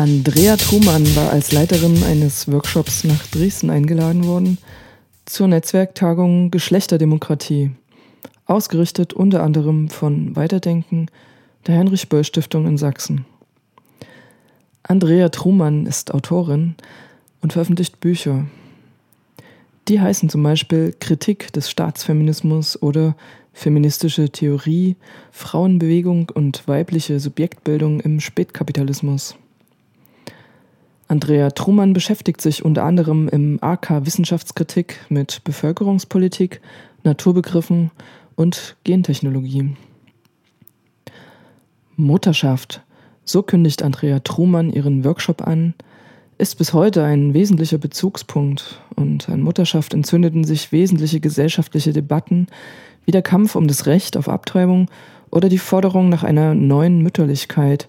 Andrea Trumann war als Leiterin eines Workshops nach Dresden eingeladen worden zur Netzwerktagung Geschlechterdemokratie, ausgerichtet unter anderem von Weiterdenken der Heinrich Böll Stiftung in Sachsen. Andrea Trumann ist Autorin und veröffentlicht Bücher. Die heißen zum Beispiel Kritik des Staatsfeminismus oder Feministische Theorie, Frauenbewegung und weibliche Subjektbildung im Spätkapitalismus. Andrea Trumann beschäftigt sich unter anderem im AK Wissenschaftskritik mit Bevölkerungspolitik, Naturbegriffen und Gentechnologie. Mutterschaft, so kündigt Andrea Trumann ihren Workshop an, ist bis heute ein wesentlicher Bezugspunkt und an Mutterschaft entzündeten sich wesentliche gesellschaftliche Debatten wie der Kampf um das Recht auf Abtreibung oder die Forderung nach einer neuen Mütterlichkeit,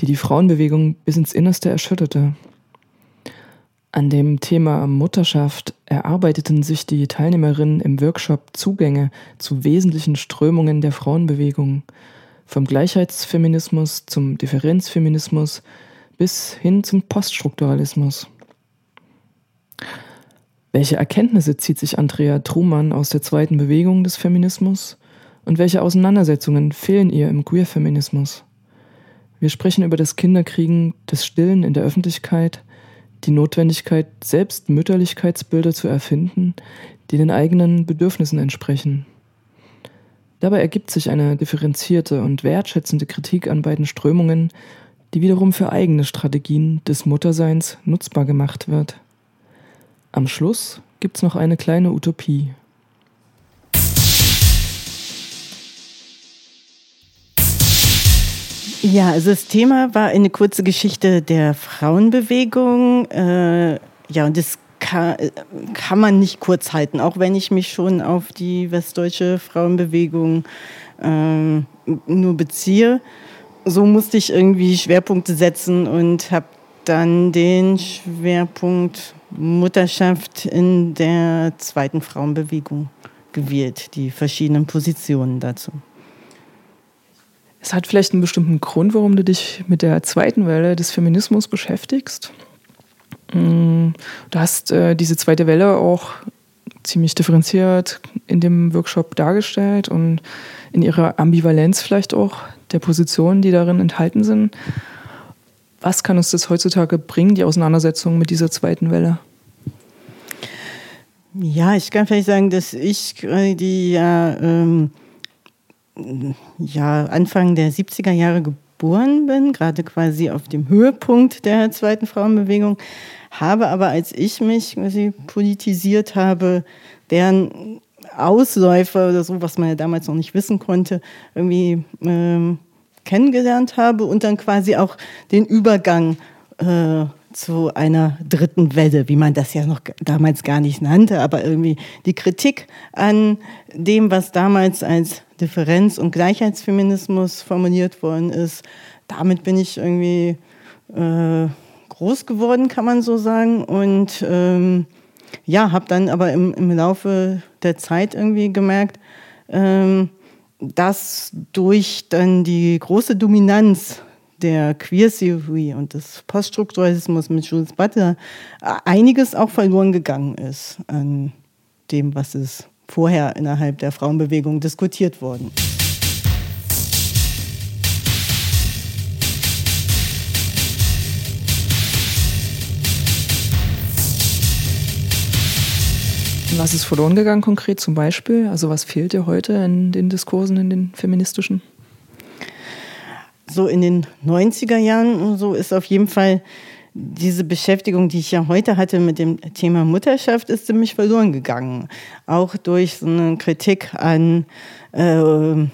die die Frauenbewegung bis ins Innerste erschütterte. An dem Thema Mutterschaft erarbeiteten sich die Teilnehmerinnen im Workshop Zugänge zu wesentlichen Strömungen der Frauenbewegung, vom Gleichheitsfeminismus zum Differenzfeminismus bis hin zum Poststrukturalismus. Welche Erkenntnisse zieht sich Andrea Trumann aus der zweiten Bewegung des Feminismus und welche Auseinandersetzungen fehlen ihr im Queerfeminismus? Wir sprechen über das Kinderkriegen des Stillen in der Öffentlichkeit, die Notwendigkeit, selbst Mütterlichkeitsbilder zu erfinden, die den eigenen Bedürfnissen entsprechen. Dabei ergibt sich eine differenzierte und wertschätzende Kritik an beiden Strömungen, die wiederum für eigene Strategien des Mutterseins nutzbar gemacht wird. Am Schluss gibt's noch eine kleine Utopie. Ja, also das Thema war eine kurze Geschichte der Frauenbewegung. Äh, ja, und das kann, kann, man nicht kurz halten, auch wenn ich mich schon auf die westdeutsche Frauenbewegung äh, nur beziehe. So musste ich irgendwie Schwerpunkte setzen und habe dann den Schwerpunkt Mutterschaft in der zweiten Frauenbewegung gewählt, die verschiedenen Positionen dazu. Es hat vielleicht einen bestimmten Grund, warum du dich mit der zweiten Welle des Feminismus beschäftigst. Mm, du hast äh, diese zweite Welle auch ziemlich differenziert in dem Workshop dargestellt und in ihrer Ambivalenz vielleicht auch der Positionen, die darin enthalten sind. Was kann uns das heutzutage bringen, die Auseinandersetzung mit dieser zweiten Welle? Ja, ich kann vielleicht sagen, dass ich die ja ähm, ja, Anfang der 70er Jahre geboren bin, gerade quasi auf dem Höhepunkt der zweiten Frauenbewegung, habe aber, als ich mich quasi politisiert habe, deren Ausläufer oder so, was man ja damals noch nicht wissen konnte, irgendwie ähm, kennengelernt habe und dann quasi auch den Übergang äh, zu einer dritten Welle, wie man das ja noch damals gar nicht nannte, aber irgendwie die Kritik an dem, was damals als Differenz- und Gleichheitsfeminismus formuliert worden ist, damit bin ich irgendwie äh, groß geworden, kann man so sagen. Und ähm, ja, habe dann aber im, im Laufe der Zeit irgendwie gemerkt, ähm, dass durch dann die große Dominanz der Queer Theory und des Poststrukturalismus mit Jules Butler einiges auch verloren gegangen ist an dem, was es vorher innerhalb der Frauenbewegung diskutiert worden. Was ist verloren gegangen konkret zum Beispiel? Also was fehlt dir heute in den Diskursen, in den feministischen? So in den 90er Jahren so ist auf jeden Fall diese Beschäftigung, die ich ja heute hatte mit dem Thema Mutterschaft, ist ziemlich verloren gegangen. Auch durch so eine Kritik an, äh,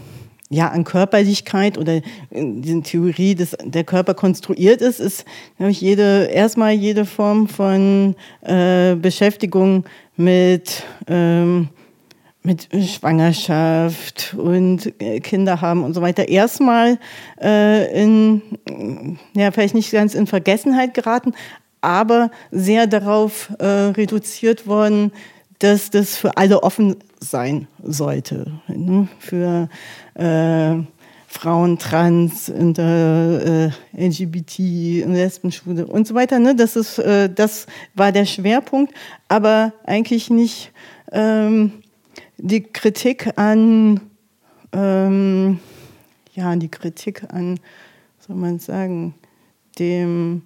ja, an Körperlichkeit oder diese Theorie, dass der Körper konstruiert ist, ist, glaube ich, jede, erstmal jede Form von äh, Beschäftigung mit, ähm, mit Schwangerschaft und äh, Kinder haben und so weiter erstmal äh, in, ja, vielleicht nicht ganz in Vergessenheit geraten, aber sehr darauf äh, reduziert worden, dass das für alle offen sein sollte. Ne? Für äh, Frauen, Trans, in der äh, LGBT, in Lesbenschule und so weiter. Ne? Das, ist, äh, das war der Schwerpunkt, aber eigentlich nicht ähm, die Kritik an, ähm, ja, die Kritik an, soll man sagen, dem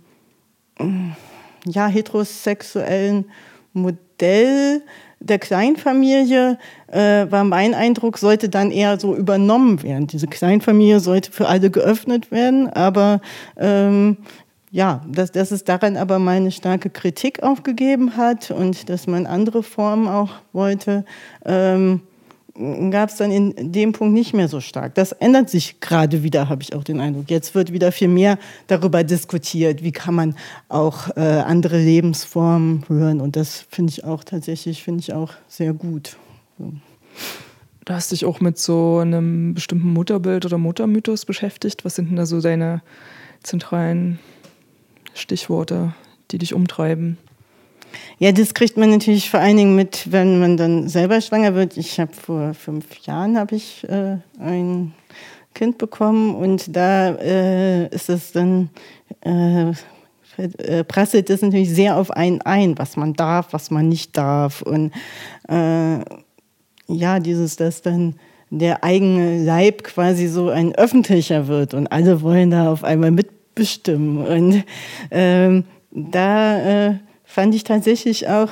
ja, heterosexuellen Modell der Kleinfamilie äh, war mein Eindruck, sollte dann eher so übernommen werden. Diese Kleinfamilie sollte für alle geöffnet werden, aber ähm, ja, dass, dass es daran aber mal eine starke Kritik aufgegeben hat und dass man andere Formen auch wollte. Ähm, gab es dann in dem Punkt nicht mehr so stark. Das ändert sich gerade wieder, habe ich auch den Eindruck. Jetzt wird wieder viel mehr darüber diskutiert, wie kann man auch äh, andere Lebensformen hören. Und das finde ich auch tatsächlich, finde ich auch sehr gut. So. Du hast dich auch mit so einem bestimmten Mutterbild oder Muttermythos beschäftigt. Was sind denn da so deine zentralen Stichworte, die dich umtreiben? Ja, das kriegt man natürlich vor allen Dingen mit, wenn man dann selber schwanger wird. Ich habe vor fünf Jahren habe ich äh, ein Kind bekommen und da äh, ist es dann äh, äh, prasselt es natürlich sehr auf einen ein, was man darf, was man nicht darf und äh, ja, dieses, dass dann der eigene Leib quasi so ein öffentlicher wird und alle wollen da auf einmal mitbestimmen und ähm, da äh, fand ich tatsächlich auch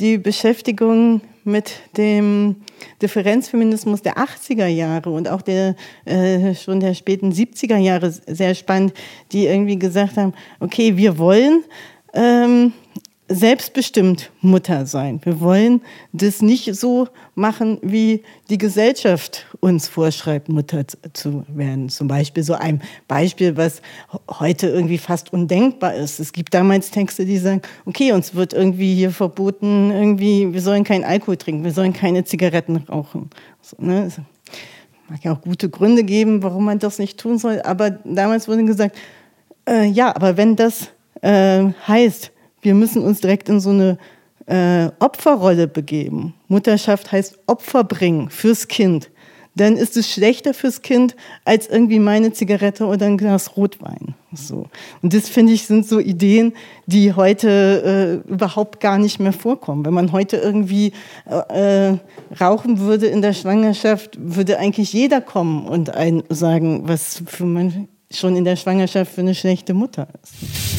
die Beschäftigung mit dem Differenzfeminismus der 80er Jahre und auch der äh, schon der späten 70er Jahre sehr spannend, die irgendwie gesagt haben, okay, wir wollen ähm, selbstbestimmt Mutter sein. Wir wollen das nicht so machen, wie die Gesellschaft uns vorschreibt, Mutter zu werden. Zum Beispiel so ein Beispiel, was heute irgendwie fast undenkbar ist. Es gibt damals Texte, die sagen, okay, uns wird irgendwie hier verboten, irgendwie, wir sollen keinen Alkohol trinken, wir sollen keine Zigaretten rauchen. So, ne? Mag ja auch gute Gründe geben, warum man das nicht tun soll. Aber damals wurde gesagt, äh, ja, aber wenn das äh, heißt, wir müssen uns direkt in so eine äh, Opferrolle begeben. Mutterschaft heißt Opfer bringen fürs Kind. Dann ist es schlechter fürs Kind als irgendwie meine Zigarette oder ein Glas Rotwein. So. Und das finde ich sind so Ideen, die heute äh, überhaupt gar nicht mehr vorkommen. Wenn man heute irgendwie äh, rauchen würde in der Schwangerschaft, würde eigentlich jeder kommen und ein sagen, was für man schon in der Schwangerschaft für eine schlechte Mutter ist.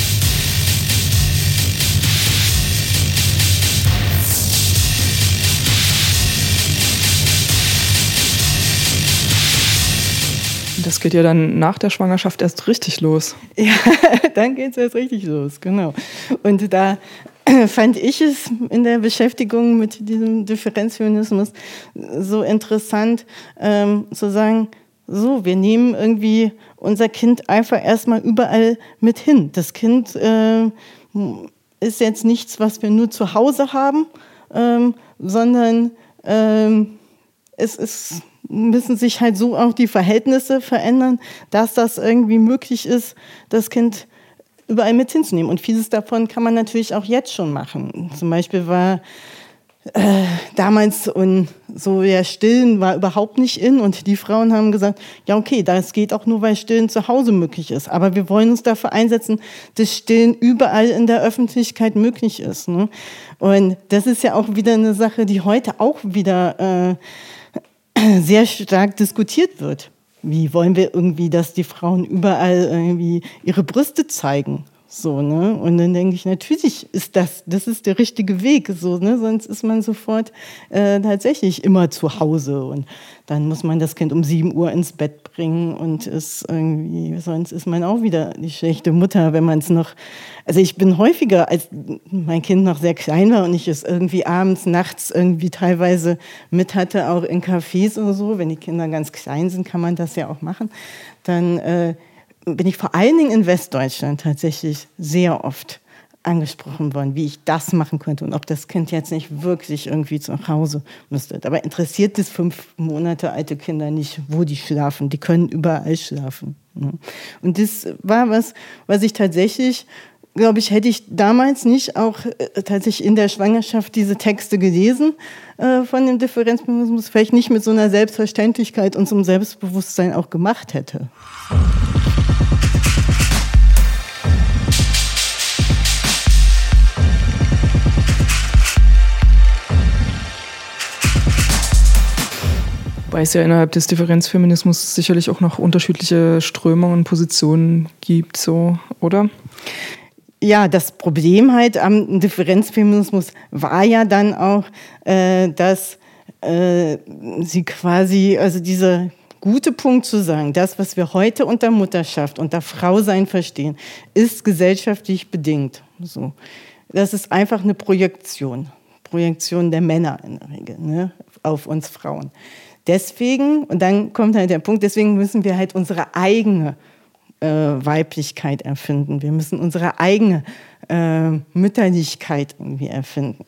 Das geht ja dann nach der Schwangerschaft erst richtig los. Ja, dann geht es erst richtig los, genau. Und da fand ich es in der Beschäftigung mit diesem Differenzfeminismus so interessant ähm, zu sagen, so, wir nehmen irgendwie unser Kind einfach erstmal überall mit hin. Das Kind äh, ist jetzt nichts, was wir nur zu Hause haben, ähm, sondern ähm, es ist müssen sich halt so auch die Verhältnisse verändern, dass das irgendwie möglich ist, das Kind überall mit hinzunehmen. Und vieles davon kann man natürlich auch jetzt schon machen. Zum Beispiel war äh, damals und so ja Stillen war überhaupt nicht in und die Frauen haben gesagt, ja okay, das geht auch nur, weil Stillen zu Hause möglich ist. Aber wir wollen uns dafür einsetzen, dass Stillen überall in der Öffentlichkeit möglich ist. Ne? Und das ist ja auch wieder eine Sache, die heute auch wieder äh, sehr stark diskutiert wird. Wie wollen wir irgendwie, dass die Frauen überall irgendwie ihre Brüste zeigen? So, ne? Und dann denke ich, natürlich ist das, das ist der richtige Weg, so, ne? Sonst ist man sofort äh, tatsächlich immer zu Hause und dann muss man das Kind um sieben Uhr ins Bett bringen und ist irgendwie, sonst ist man auch wieder die schlechte Mutter, wenn man es noch. Also ich bin häufiger, als mein Kind noch sehr klein war und ich es irgendwie abends, nachts irgendwie teilweise mit hatte, auch in Cafés und so, wenn die Kinder ganz klein sind, kann man das ja auch machen. Dann äh, bin ich vor allen Dingen in Westdeutschland tatsächlich sehr oft angesprochen worden, wie ich das machen könnte und ob das Kind jetzt nicht wirklich irgendwie zu Hause müsste. Dabei interessiert es fünf Monate alte Kinder nicht, wo die schlafen. Die können überall schlafen. Ne? Und das war was, was ich tatsächlich glaube ich, hätte ich damals nicht auch äh, tatsächlich in der Schwangerschaft diese Texte gelesen äh, von dem Differenzfeminismus, vielleicht nicht mit so einer Selbstverständlichkeit und so einem Selbstbewusstsein auch gemacht hätte. Wobei es ja innerhalb des Differenzfeminismus sicherlich auch noch unterschiedliche Strömungen und Positionen gibt, so, oder? Ja, das Problem halt am Differenzfeminismus war ja dann auch, äh, dass äh, sie quasi, also dieser gute Punkt zu sagen, das, was wir heute unter Mutterschaft, unter Frausein verstehen, ist gesellschaftlich bedingt. So. Das ist einfach eine Projektion. Projektion der Männer in der Regel, ne, auf uns Frauen. Deswegen, und dann kommt halt der Punkt, deswegen müssen wir halt unsere eigene äh, Weiblichkeit erfinden. Wir müssen unsere eigene äh, Mütterlichkeit irgendwie erfinden.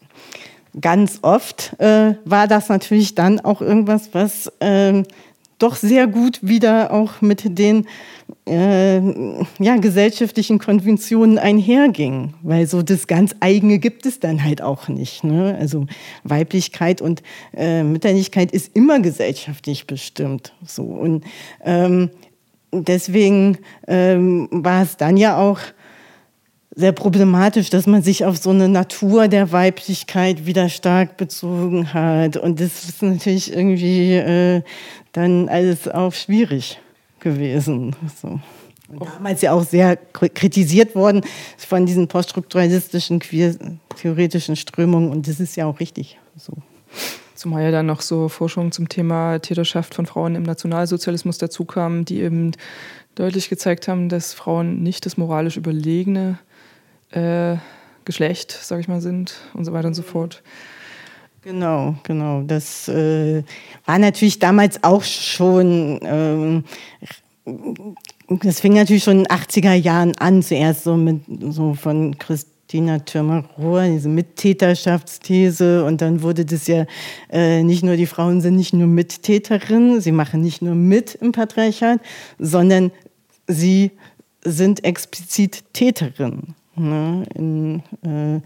Ganz oft äh, war das natürlich dann auch irgendwas, was ähm, doch sehr gut wieder auch mit den äh, ja, gesellschaftlichen Konventionen einherging, weil so das ganz eigene gibt es dann halt auch nicht. Ne? Also Weiblichkeit und äh, Mütterlichkeit ist immer gesellschaftlich bestimmt. So und ähm, deswegen ähm, war es dann ja auch sehr problematisch, dass man sich auf so eine Natur der Weiblichkeit wieder stark bezogen hat. Und das ist natürlich irgendwie äh, dann alles auch schwierig gewesen. So. Und damals ja auch sehr kritisiert worden von diesen poststrukturalistischen, queer-theoretischen Strömungen. Und das ist ja auch richtig so. Zumal ja dann noch so Forschungen zum Thema Täterschaft von Frauen im Nationalsozialismus dazu die eben deutlich gezeigt haben, dass Frauen nicht das moralisch überlegene äh, Geschlecht, sage ich mal, sind und so weiter und so fort. Genau, genau. Das äh, war natürlich damals auch schon, ähm, das fing natürlich schon in den 80er Jahren an, zuerst so mit so von Christina Thürmer-Rohr, diese Mittäterschaftsthese und dann wurde das ja äh, nicht nur, die Frauen sind nicht nur Mittäterinnen, sie machen nicht nur mit im Patriarchat, sondern sie sind explizit Täterinnen. Ne, in, äh,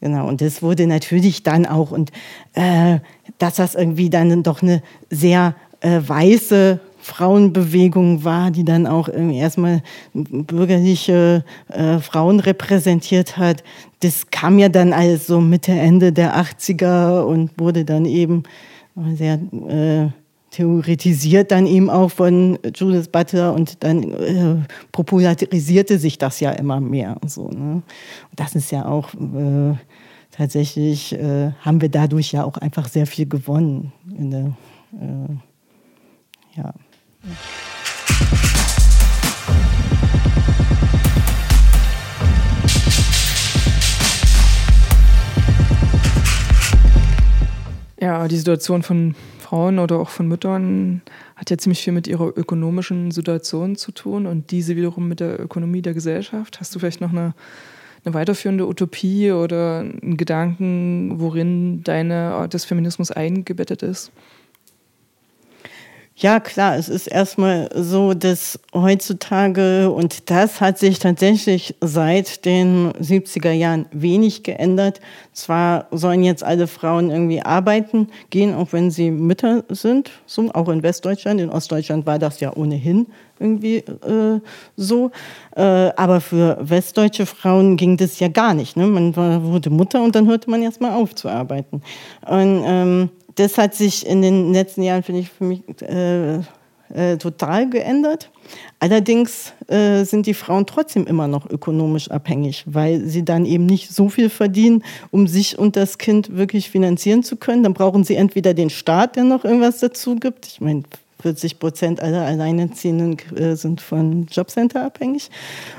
Genau, und das wurde natürlich dann auch, und äh, dass das irgendwie dann doch eine sehr äh, weiße Frauenbewegung war, die dann auch erstmal bürgerliche äh, Frauen repräsentiert hat. Das kam ja dann alles so Mitte, Ende der 80er und wurde dann eben sehr äh, theoretisiert dann eben auch von Judith Butler und dann äh, popularisierte sich das ja immer mehr. So, ne? Und das ist ja auch äh, tatsächlich, äh, haben wir dadurch ja auch einfach sehr viel gewonnen. Der, äh, ja. Ja, die Situation von Frauen oder auch von Müttern hat ja ziemlich viel mit ihrer ökonomischen Situation zu tun und diese wiederum mit der Ökonomie der Gesellschaft. Hast du vielleicht noch eine, eine weiterführende Utopie oder einen Gedanken, worin deine Art des Feminismus eingebettet ist? Ja, klar, es ist erstmal so, dass heutzutage, und das hat sich tatsächlich seit den 70er Jahren wenig geändert. Zwar sollen jetzt alle Frauen irgendwie arbeiten gehen, auch wenn sie Mütter sind, so, auch in Westdeutschland. In Ostdeutschland war das ja ohnehin irgendwie äh, so. Äh, aber für westdeutsche Frauen ging das ja gar nicht. Ne? Man war, wurde Mutter und dann hörte man erstmal auf zu arbeiten. Und ähm, das hat sich in den letzten Jahren, finde ich, für mich äh, äh, total geändert. Allerdings äh, sind die Frauen trotzdem immer noch ökonomisch abhängig, weil sie dann eben nicht so viel verdienen, um sich und das Kind wirklich finanzieren zu können. Dann brauchen sie entweder den Staat, der noch irgendwas dazu gibt. Ich meine, 40 Prozent aller Alleinerziehenden äh, sind von Jobcenter abhängig.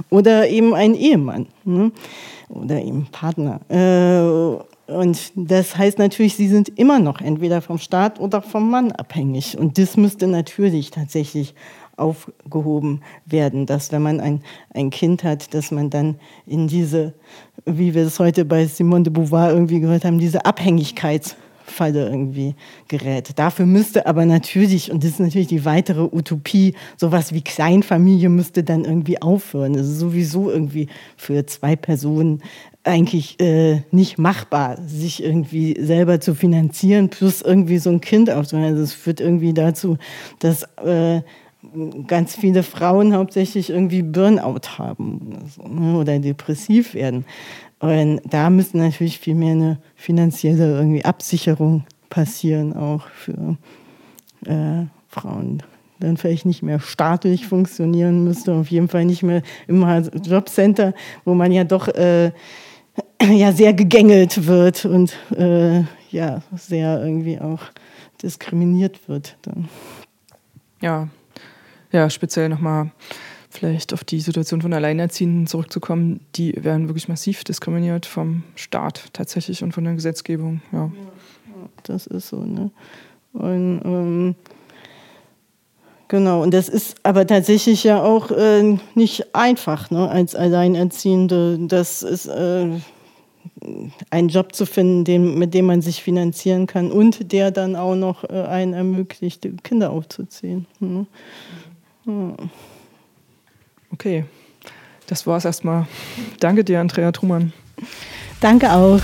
Oder eben ein Ehemann ne? oder eben Partner. Und das heißt natürlich, sie sind immer noch entweder vom Staat oder vom Mann abhängig. Und das müsste natürlich tatsächlich aufgehoben werden, dass wenn man ein, ein Kind hat, dass man dann in diese, wie wir es heute bei Simone de Beauvoir irgendwie gehört haben, diese Abhängigkeit Falle irgendwie gerät. Dafür müsste aber natürlich, und das ist natürlich die weitere Utopie, sowas wie Kleinfamilie müsste dann irgendwie aufhören. Das ist sowieso irgendwie für zwei Personen eigentlich äh, nicht machbar, sich irgendwie selber zu finanzieren, plus irgendwie so ein Kind aufzunehmen. Also es führt irgendwie dazu, dass äh, ganz viele Frauen hauptsächlich irgendwie Burnout haben ne, oder depressiv werden. Und da müsste natürlich viel mehr eine finanzielle irgendwie Absicherung passieren, auch für äh, Frauen. Dann vielleicht nicht mehr staatlich funktionieren müsste, auf jeden Fall nicht mehr immer Jobcenter, wo man ja doch äh, ja sehr gegängelt wird und äh, ja sehr irgendwie auch diskriminiert wird. Dann. Ja, ja, speziell nochmal vielleicht auf die Situation von Alleinerziehenden zurückzukommen, die werden wirklich massiv diskriminiert vom Staat tatsächlich und von der Gesetzgebung. Ja, ja das ist so. Ne? Und ähm, genau, und das ist aber tatsächlich ja auch äh, nicht einfach, ne? als Alleinerziehende. Das ist äh, einen Job zu finden, den, mit dem man sich finanzieren kann und der dann auch noch äh, einen ermöglicht, Kinder aufzuziehen. Ne? Ja. Okay, das war es erstmal. Danke dir, Andrea Trumann. Danke auch.